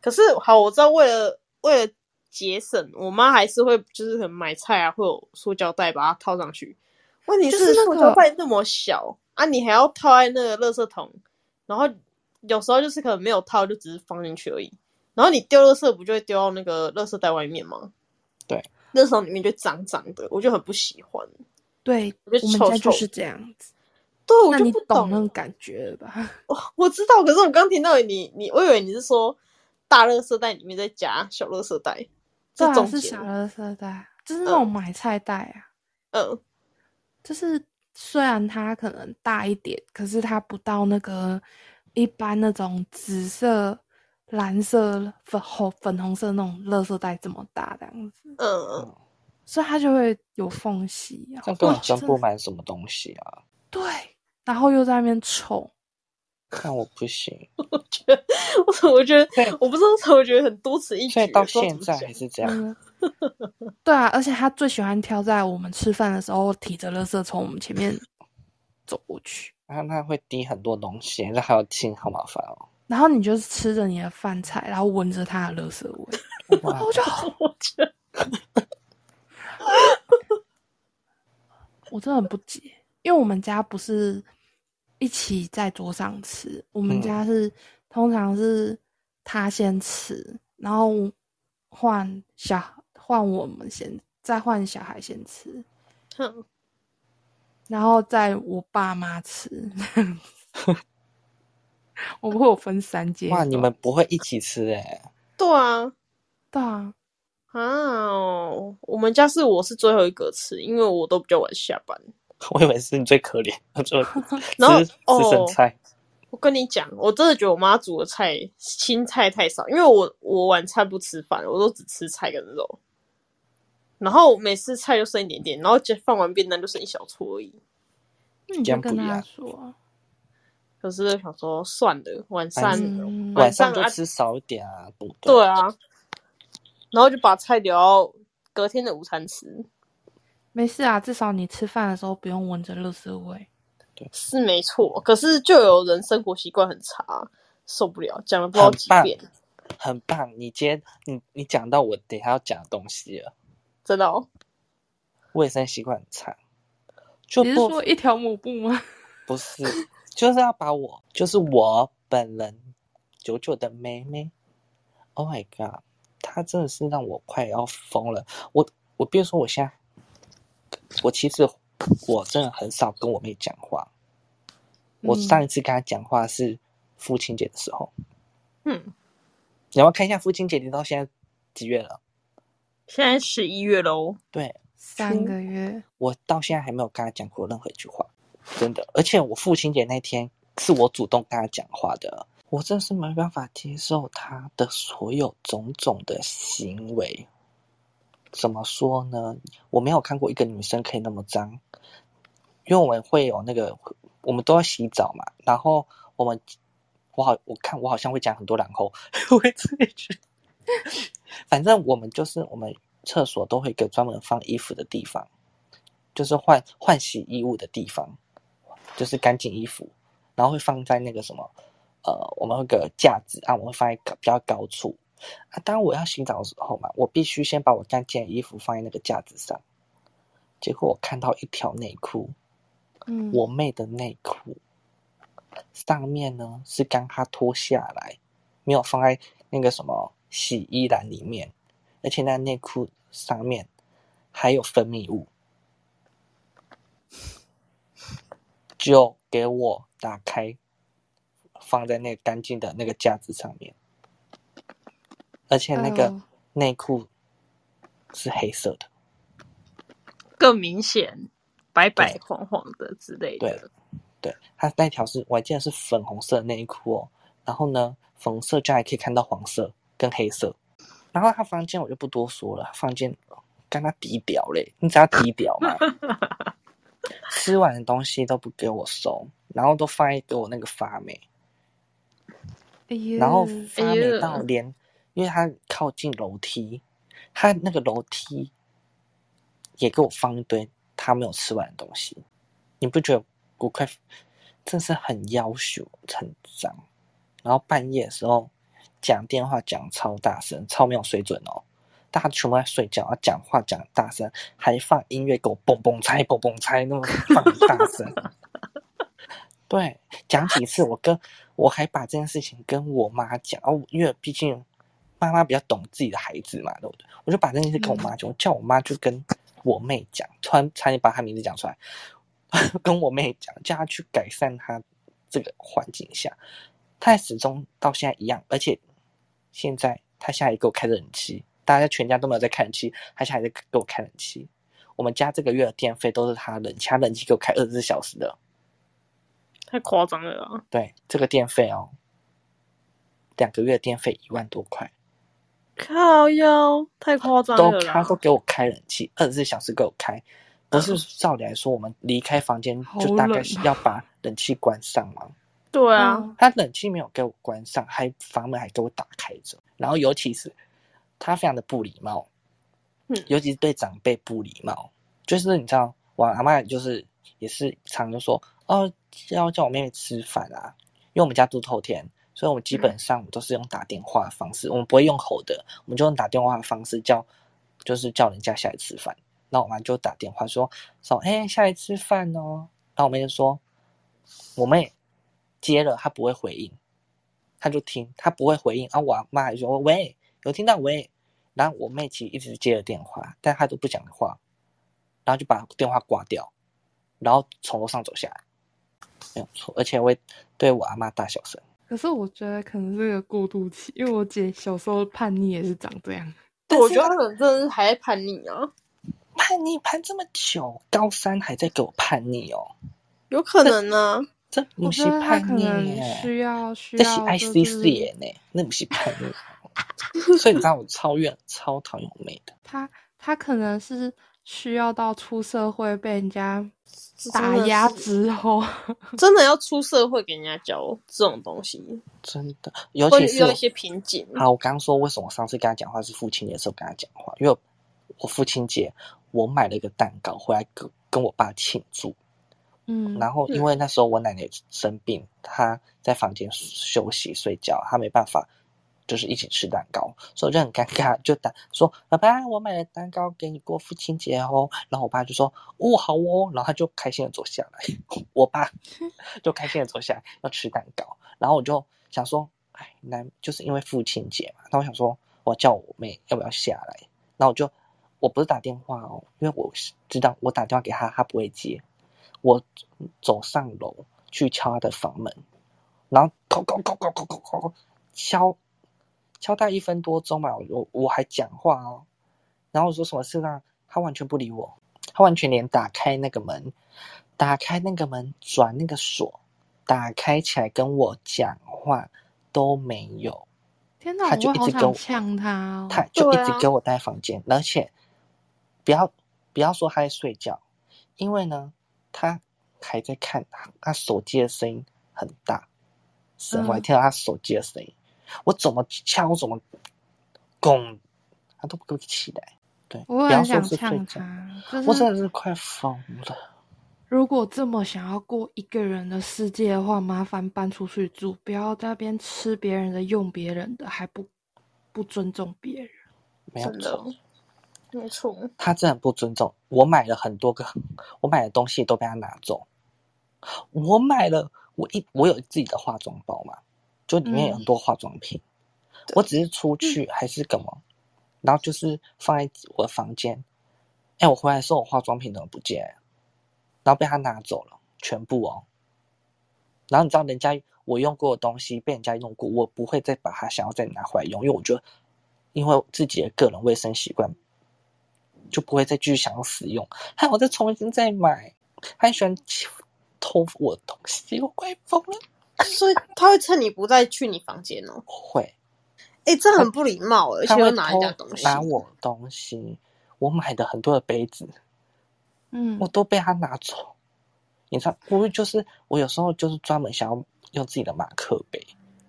可是好，我知道为了为了节省，我妈还是会就是可能买菜啊，会有塑胶袋把它套上去。问题就是那个塑胶袋那么小啊，你还要套在那个垃圾桶，然后有时候就是可能没有套，就只是放进去而已。然后你丢垃圾不就会丢到那个垃圾袋外面吗？对，垃圾桶里面就脏脏的，我就很不喜欢。对，我觉得我们臭臭家就是这样子。对，我就不懂那种感觉了吧？我知道，可是我刚听到你，你我以为你是说大垃圾袋里面再加小垃圾袋，对啊，这中间是小垃圾袋，就是那种买菜袋啊。嗯就是虽然它可能大一点，可是它不到那个一般那种紫色、蓝色、粉红粉红色那种垃圾袋这么大这样子，嗯嗯，所以它就会有缝隙啊。这样根本装不满什么东西啊！对，然后又在那边臭。看我不行，我觉得，我我觉得，我不知道为什么，觉得很多此一举。所以到现在讲还是这样。嗯，对啊，而且他最喜欢挑在我们吃饭的时候提着垃圾从我们前面走过去，然后他会滴很多东西，这还要清，好麻烦哦。然后你就是吃着你的饭菜，然后闻着他的垃圾味，我就好我觉得我真的很不解，因为我们家不是一起在桌上吃，我们嗯家是、通常是他先吃，然后换小换我们先，再换小孩先吃，哼然后再我爸妈吃。我们会有分三阶哇，你们不会一起吃 哎？对啊对啊，啊，我们家是我是最后一个吃，因为我都比较晚下班。我以为是你最可怜，就 然后吃吃剩哦菜。我跟你讲，我真的觉得我妈煮的菜青菜太少，因为我我晚餐不吃饭，我都只吃菜跟肉，然后每次菜就剩一点点，然后就放完便当就剩一小撮而已。那你这就跟他样不一样说，可是想说算了，晚上、嗯晚上就吃少一点啊，对不对啊，然后就把菜留到隔天的午餐吃，没事啊，至少你吃饭的时候不用闻着垃圾味。是没错。可是就有人生活习惯很差，受不了，讲了不知道几很棒遍，很棒。你今天你你讲到我等一下要讲的东西了，真的哦。卫生习惯很差，就你是不说一条抹布吗？不是，就是要把我，就是我本人久久的妹妹，Oh my god，她真的是让我快要疯了。我我别说我现在，我其实我真的很少跟我妹讲话。我嗯上一次跟她讲话是父亲节的时候，嗯，你要不要看一下父亲节？你到现在几月了？现在十一月喽，对三个月，我到现在还没有跟她讲过任何一句话，真的。而且我父亲节那天是我主动跟她讲话的，我真是没办法接受她的所有种种的行为。怎么说呢？我没有看过一个女生可以那么脏，因为我们会有那个，我们都要洗澡嘛。然后我们，我好，我看我好像会讲很多，然后 我会自己去。反正我们就是我们厕所都会一个专门放衣服的地方，就是换换洗衣物的地方，就是干净衣服，然后会放在那个什么，呃，我们那个架子啊，我们会放在比较高处。啊，当我要洗澡的时候嘛，我必须先把我干净的衣服放在那个架子上。结果我看到一条内裤，嗯，我妹的内裤，上面呢是刚她脱下来，没有放在那个什么洗衣篮里面，而且那内裤上面还有分泌物，就给我打开，放在那干净的那个架子上面。而且那个哦内裤是黑色的，更明显，白白黄黄的之类对的。对，它那条是我还记得是粉红色的内裤哦。然后呢，粉红色就还可以看到黄色跟黑色。然后他房间我就不多说了，房间跟他低调嘞，你只要低调嘛？吃完的东西都不给我收，然后都放在给我那个发霉，哎呀然后发霉到连，因为他靠近楼梯，他那个楼梯也给我放一堆他没有吃完的东西，你不觉得我快真是很要求很脏？然后半夜的时候讲电话讲超大声，超没有水准哦。大家全部在睡觉，啊，讲话讲大声，还放音乐给我蹦蹦猜蹦蹦猜，那么放大声。对，讲几次，我跟我还把这件事情跟我妈讲哦，因为毕竟妈妈比较懂自己的孩子嘛，对不对？我就把这件事跟我妈讲，我叫我妈就跟我妹讲，突然差点把她名字讲出来，跟我妹讲，叫她去改善她这个环境下，她始终到现在一样，而且现在她现在也给我开冷气，大家全家都没有在开冷气，她现在还在给我开冷气。我们家这个月的电费都是她冷气，她冷气给我开二十四小时的。太夸张了啊！对，这个电费哦，两个月电费一万多块，靠腰，太夸张了都！他都给我开冷气，二十四小时给我开。不是照理来说，我们离开房间就大概是要把冷气关上吗。对啊，嗯他冷气没有给我关上，还房门还给我打开着。然后尤其是他非常的不礼貌，嗯尤其是对长辈不礼貌。就是你知道，我阿妈就是也是常就说哦，要叫我妹妹吃饭啊，因为我们家住透天，所以我们基本上都是用打电话的方式，我们不会用吼的，我们就用打电话的方式叫，就是叫人家下来吃饭。那我妈就打电话说说，哎、下来吃饭哦。然后我妹就说，我妹接了，她不会回应，她就听，她不会回应。啊，我妈还说喂，有听到喂。然后我妹其实一直接了电话，但她都不讲话，然后就把电话挂掉，然后从楼上走下来，没有错，而且会对我阿妈大小声。可是我觉得可能是个过渡期，因为我姐小时候叛逆也是长这样。对我觉得她可能真的是还在叛逆啊，叛逆叛这么久，高三还在给我叛逆哦，有可能啊。这不是叛逆需要需这是要就是四耶呢，那不是叛逆。所以你知道我超怨、超讨厌我妹的。她她可能是需要到出社会被人家打压之后，真的要出社会给人家教这种东西，真的，尤其是我遇到一些瓶颈。好，我刚刚说为什么我上次跟他讲话是父亲节的时候跟他讲话，因为我父亲节我买了一个蛋糕回来跟跟我爸庆祝，嗯，然后因为那时候我奶奶生病，她在房间休息睡觉，她没办法就是一起吃蛋糕，所以我就很尴尬，就打说爸爸，我买了蛋糕给你过父亲节哦。然后我爸就说哦好哦，然后他就开心的走下来，我爸 就开心的走下来要吃蛋糕，然后我就想说，哎，难就是因为父亲节嘛，那我想说我叫我妹要不要下来，然后我就我不是打电话哦，因为我是知道我打电话给他，他不会接。我走上楼去敲他的房门，然后叩叩叩叩叩叩叩敲敲大概一分多钟吧，我我还讲话哦，然后我说什么事呢？他完全不理我，他完全连打开那个门，打开那个门转那个锁，打开起来跟我讲话都没有，天哪，他我就一直跟我想呛他哦。他就一直给我待房间，而且不要不要说他在睡觉，因为呢，他还在看他他手机的声音很大，声我还嗯听到他手机的声音，我怎么敲我怎么拱，他都不给我起来。对，我不要说很想呛觉，他，我真的是快疯了。如果这么想要过一个人的世界的话，麻烦搬出去住，不要在那边吃别人的、用别人的，还不不尊重别人。没有错，没错，他真的很不尊重。我买了很多个，我买的东西都被他拿走。我买了，我一我有自己的化妆包嘛，就里面有很多化妆品。我只是出去还是干嘛，然后就是放在我的房间。哎，我回来的时候，我化妆品怎么不见了？然后被他拿走了，全部哦。然后你知道，人家我用过的东西被人家用过，我不会再把它想要再拿回来用，因为我觉得，因为自己的个人卫生习惯，就不会再继续想要使用。害我再重新再买，还喜欢偷我的东西，我快疯了。所以他会趁你不在去你房间哦。会，哎、这很不礼貌，而且他会又拿人家东西。拿我东西，我买的很多的杯子，嗯我，都被他拿走。你知道，我就是我有时候就是专门想要用自己的马克杯，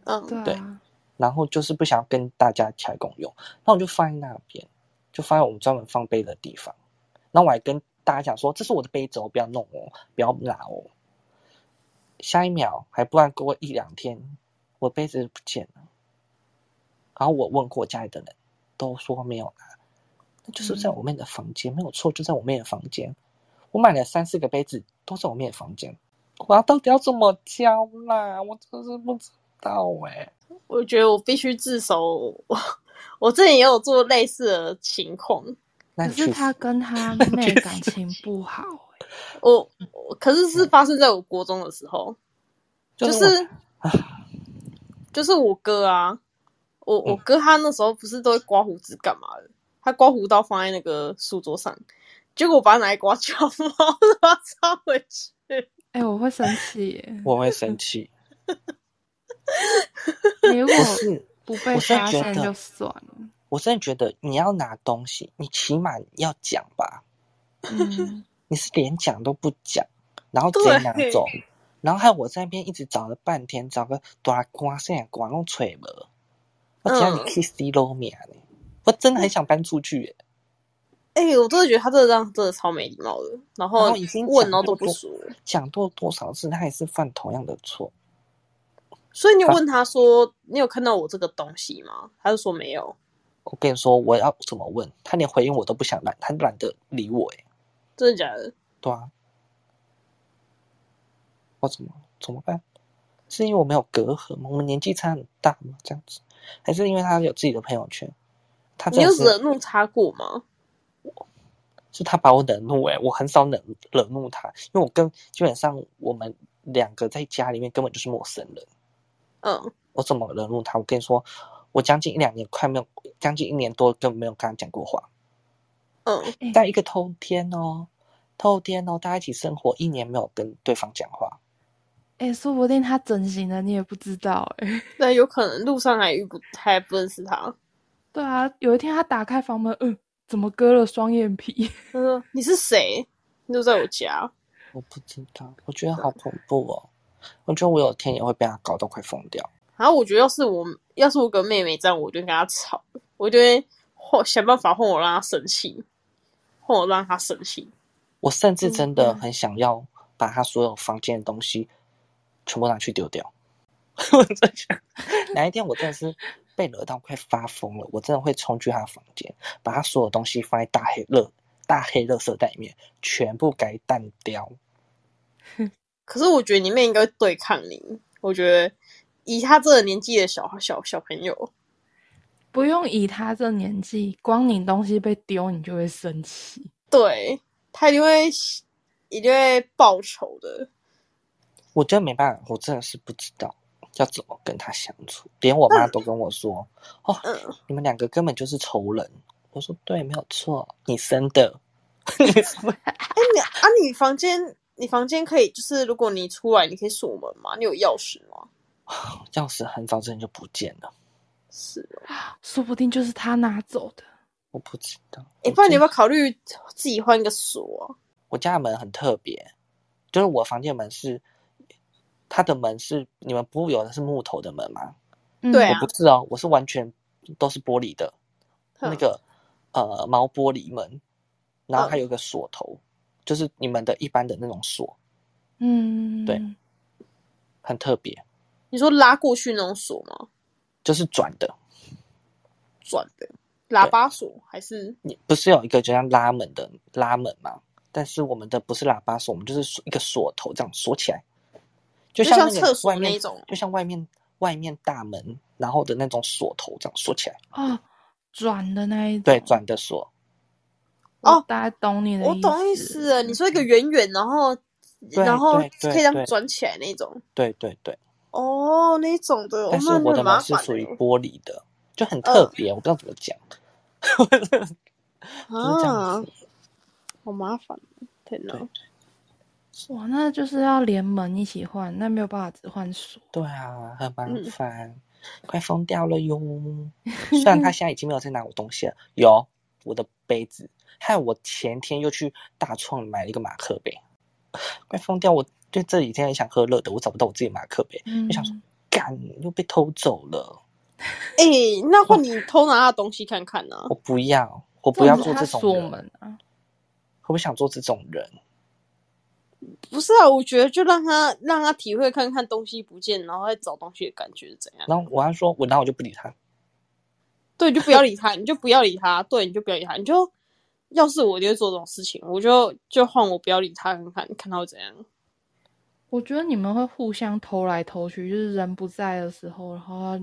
嗯，对然后就是不想要跟大家起来共用，那我就放在那边，就放在我们专门放杯的地方。然后我还跟大家讲说，这是我的杯子哦，不要弄哦，不要拿哦。下一秒还不然过一两天，我杯子不见了。然后我问过家里的人，都说没有拿，那就是在我妹的房间，没有错，就在我妹的房间。我买了三四个杯子，都在我妹的房间。我要到底要怎么交啦？我真是不知道哎、我觉得我必须自首。我 我之前也有做类似的情况，可是他跟他 妹感情不好、欸，我我可是是发生在我国中的时候，就就是是就是我哥啊，我我哥他那时候不是都会刮胡子干嘛的？他刮胡刀放在那个书桌上，结果我把它拿来刮脚毛，把它插回去。哎、我会生气耶。我会生气。你如果不是，不被发现就算了。我真的觉得你要拿东西，你起码要讲吧。嗯，你是连讲都不讲，然后直接拿走，然后害我在那边一直找了半天，找个大瓜现在瓜弄吹了，我只要你嗯 kiss 露面呢，我真的很想搬出去耶。哎、我真的觉得他这个这样真的超没礼貌的，然然后后已经问然后讲过多都不说。讲多多少次，他也是犯同样的错。所以你有问他说你有看到我这个东西吗？他就说没有，我跟你说，我要怎么问，他连回应我都不想懒，他懒得理我哎。真的假的？对啊，我怎么怎么办？是因为我没有隔阂吗？我们年纪差很大吗？这样子，还是因为他有自己的朋友圈？他你有真的是惹怒他过吗？是他把我惹怒诶、我很少惹惹怒他，因为我跟基本上我们两个在家里面根本就是陌生人，嗯，我怎么惹怒他？我跟你说，我将近一两年快没有，将近一年多根本没有跟他讲过话，嗯，在一个通天哦，偷天哦，大家一起生活一年没有跟对方讲话，哎、说不定他整形了，你也不知道哎、对，有可能路上还遇不还不认识他。对啊，有一天他打开房门，嗯、怎么割了双眼皮？他说你是谁？你就在我家。我不知道，我觉得好恐怖哦，我觉得我有天也会被他搞到快疯掉。然后我觉得要是我要是我跟妹妹这样，我就跟她吵，我就会换想办法换我让她生气，换我让她生气。我甚至真的嗯很想要把他所有房间的东西全部拿去丢掉。我在想，哪一天我真的是被惹到快发疯了，我真的会冲去他的房间，把他所有东西放在大黑乐大黑垃圾袋里面，全部给淡掉。可是我觉得你妹应该会对抗你。我觉得以他这个年纪的小小小朋友，不用以他这年纪，光你东西被丢，你就会生气。对她一定会一定会报仇的。我真的没办法，我真的是不知道要怎么跟他相处。连我妈都跟我说：“哦，嗯，你们两个根本就是仇人。”我说：“对，没有错，你生的。哎、你啊，你房间你房间可以就是如果你出来，你可以锁门吗？你有钥匙吗？钥匙很早之前就不见了，是哦。说不定就是他拿走的。我不知道。哎、我不然你要家不要考虑自己换一个锁啊？我家的门很特别，就是我房间门是它的门是你们不有的是木头的门吗？嗯对啊我不是哦，我是完全都是玻璃的，哼那个呃毛玻璃门，然后它嗯有个锁头，就是你们的一般的那种锁，嗯，对很特别，你说拉过去那种锁吗？就是转的。转的喇叭锁还是？你不是有一个就像拉门的拉门吗？但是我们的不是喇叭锁，我们就是一个锁头这样锁起来，就像厕所外面那一种就像外面外面大门然后的那种锁头这样锁起来，啊，转的那一种，对，转的锁，哦大家懂你的我懂意思了。你说一个圆圆，然后然后可以这样转起来那种。对对对。哦，那种的，哦但是我的门是属于欸玻璃的，就很特别，我不知道怎么讲，啊子。，好麻烦。天哪！哇，那就是要连门一起换，那没有办法只换锁。对啊，很麻嗯烦，快疯掉了哟。虽然他现在已经没有在拿我东西了，有我的杯子，还有我前天又去大创买了一个马克杯，快疯掉！我就这几天很想喝热的，我找不到我自己的马克杯，嗯就想说干又被偷走了，哎、那换你偷拿他的东西看看呢、我不要，我不要做这种人，门啊，我不想做这种人。不是啊，我觉得就让他让他体会看看东西不见，然后再找东西的感觉是怎样。然后我还说，我然后我就不理他，对，你就不要理他，你就不要理他，对，你就不要理他，你就要是我就会做这种事情，我就就换我不要理他看看，看他会怎样。我觉得你们会互相偷来偷去，就是人不在的时候，然后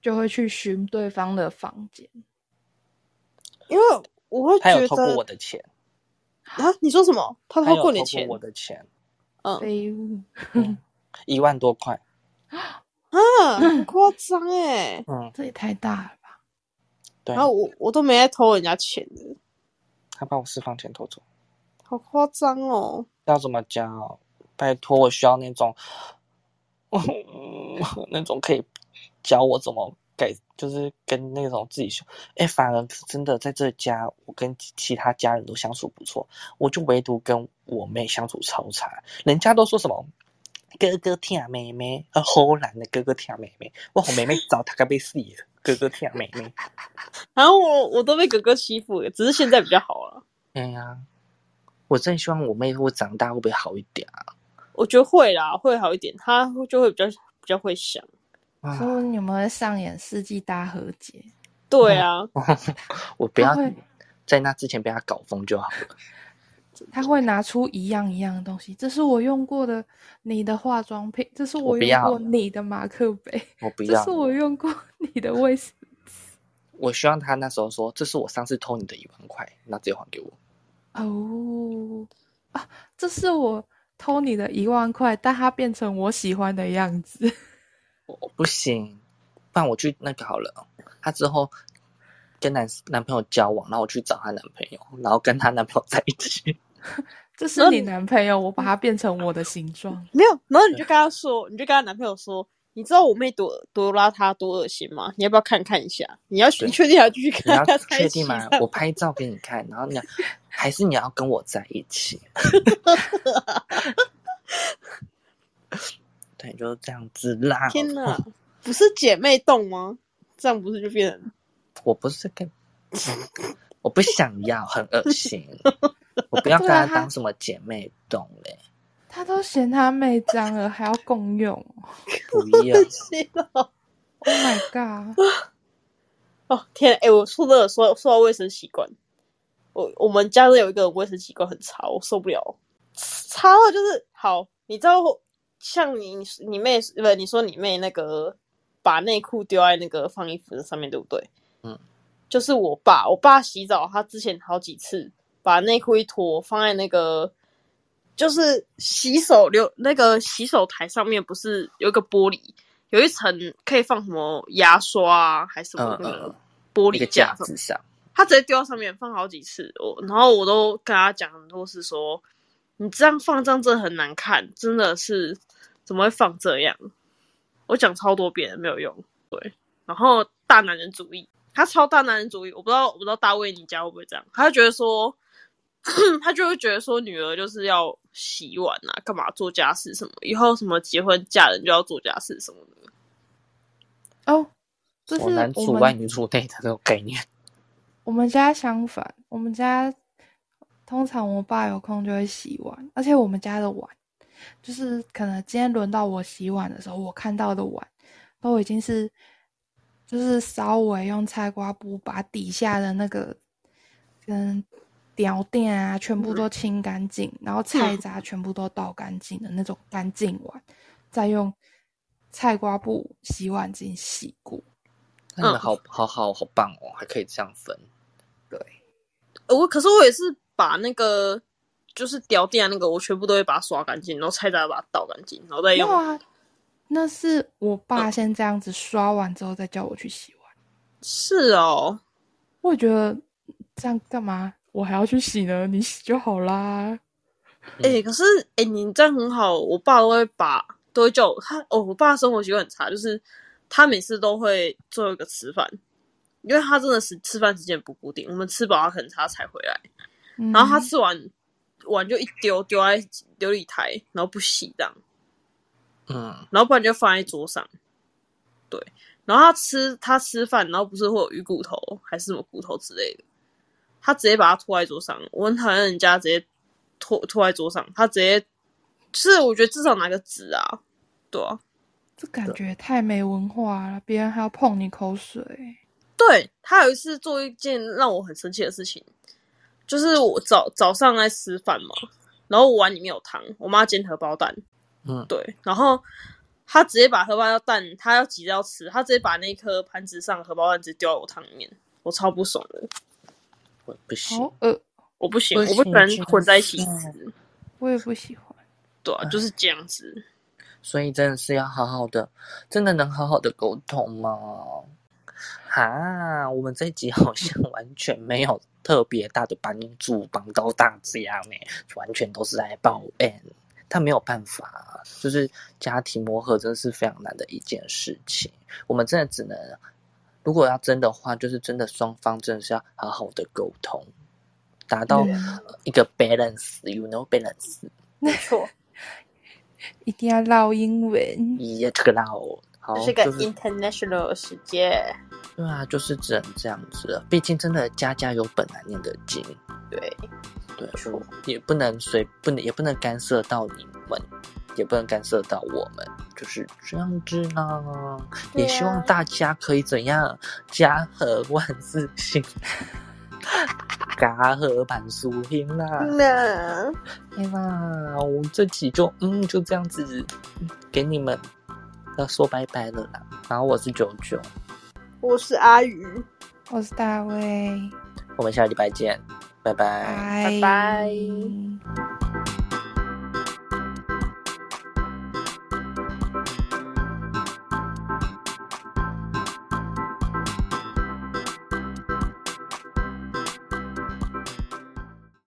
就会去寻对方的房间。因为我会觉他有偷过得我的钱，啊，你说什么？他偷偷过你的钱？我的钱，嗯 废物，一万多块，啊，很 夸张哎。嗯，这也太大了吧？对然，后我我都没在偷人家钱的，他把我私房钱偷走。好夸张哦。要怎么讲？拜托，我需要那种，那种可以教我怎么改，就是跟那种自己说。哎，反而真的在这家，我跟其他家人都相处不错，我就唯独跟我妹相处超差。人家都说什么哥哥听妹妹，呃，荷兰的哥哥听妹妹，我和妹妹早大概被死了。哥哥听妹妹，然后我我都被哥哥欺负了，只是现在比较好了。哎呀，我真希望我妹会长大会不会好一点啊？我觉得会啦，会好一点，她就会比较比较会想。啊所以你们上演世纪大和解？对啊，我不要他在那之前被他搞疯就好了。他会拿出一样一样的东西，这是我用过的你的化妆品，这是我用过你的马克杯，我不要这是，我用过你的卫生纸。我希望他那时候说：“这是我上次偷你的一万块，那直接还给我。哦啊，这是我偷你的一万块，但它变成我喜欢的样子。我”不行，不然我去那个好了。她之后跟男男朋友交往，然后我去找她男朋友，然后跟她男朋友在一起。这是你男朋友，我把它变成我的形状。没有，然后你就跟他说，你就跟他男朋友说，你知道我妹多多邋遢、多恶心吗？你要不要看看一下？你要你确定要继续你要确定吗？我拍照给你看，然后你要还是你要跟我在一起？对，就是这样子啦。天哪，不是姐妹洞吗？这样不是就变成我不是跟，我不想要，很恶心。我不要跟她当什么姐妹洞嘞，他都嫌他妹脏了，还要共用。不要。心了。Oh my god！哦天，哎、我说真的，说说到卫生习惯，我我们家有一个卫生习惯很差，我受不了，差到就是好，你知道，像你你妹不，你说你妹那个把内裤丢在那个放衣服的上面，对不对？嗯，就是我爸，我爸洗澡，他之前好几次把内裤一脱放在那个。就是洗手流那个洗手台上面不是有一个玻璃，有一层可以放什么牙刷啊，还是什么嗯那个嗯玻璃架子上，他直接丢到上面放好几次，我然后我都跟他讲很多次说，你这样放这样真的很难看，真的是怎么会放这样？我讲超多遍没有用。对，然后大男人主义，他超大男人主义，我不知道我不知道大卫你家会不会这样？他就觉得说，他就会觉得说女儿就是要洗碗啊，干嘛做家事什么，以后什么结婚嫁人就要做家事什么的。哦，这是我男主外女主内的这种概念。我们家相反，我们家通常我爸有空就会洗碗，而且我们家的碗就是可能今天轮到我洗碗的时候，我看到的碗都已经是就是稍微用菜瓜布把底下的那个跟屌垫啊全部都清干净，然后菜渣全部都倒干净的那种干净碗，再用菜瓜布洗碗巾洗过。那你们好好好好棒哦，还可以这样分。对，呃我可是我也是把那个就是掉地啊那个，我全部都会把它刷干净，然后菜渣把它倒干净，然后再用。啊，那是我爸先这样子刷完之后再叫我去洗碗。是哦，我也觉得这样干嘛？我还要去洗呢？你洗就好啦。哎、可是哎、你这样很好，我爸都会把都会叫我他哦，我爸生活习惯很差，就是他每次都会最后一个吃饭，因为他真的是吃饭时间不固定，我们吃饱他可能他才回来，嗯然后他吃完碗就一丢丢在琉璃台，然后不洗这样，嗯，然后不然就放在桌上，对，然后他吃他吃饭，然后不是会有鱼骨头还是什么骨头之类的，他直接把它拖在桌上，我很讨厌人家直接拖拖在桌上，他直接就是我觉得至少拿个纸啊，对啊，这感觉太没文化了，别人还要碰你口水。对他有一次做一件让我很生气的事情，就是我早早上在吃饭嘛，然后我碗里面有汤，我妈煎荷包蛋，嗯对，然后他直接把荷包蛋，他要急着要吃，他直接把那颗盘子上荷包蛋直接丢到我汤里面，我超不爽的，我不行。呃，我不行，不我不喜欢混在一起吃，我也不喜欢。对啊，就是这样子，所以真的是要好好的，真的能好好的沟通吗？哈，我们这一集好像完全没有特别大的帮助，帮到大家呢，完全都是在抱怨。他没有办法，就是家庭磨合真的是非常难的一件事情。我们真的只能，如果要真的话，就是真的双方真的是要好好的沟通，达到嗯一个 balance，you know balance。没错，一定要唠英文。也这个啦，好，这是个 international 世界，对啊，就是只能这样子了。毕竟真的家家有本难念的经，对，对，也不能随不能也不能干涉到你们，也不能干涉到我们，就是这样子呢。啊也希望大家可以怎样家和万事兴，嘎和万事兴啦。那对啦，我这期就嗯就这样子给你们要说拜拜了啦。然后我是九九，我是阿鱼，我是大卫，我们下礼拜见，拜拜。拜拜拜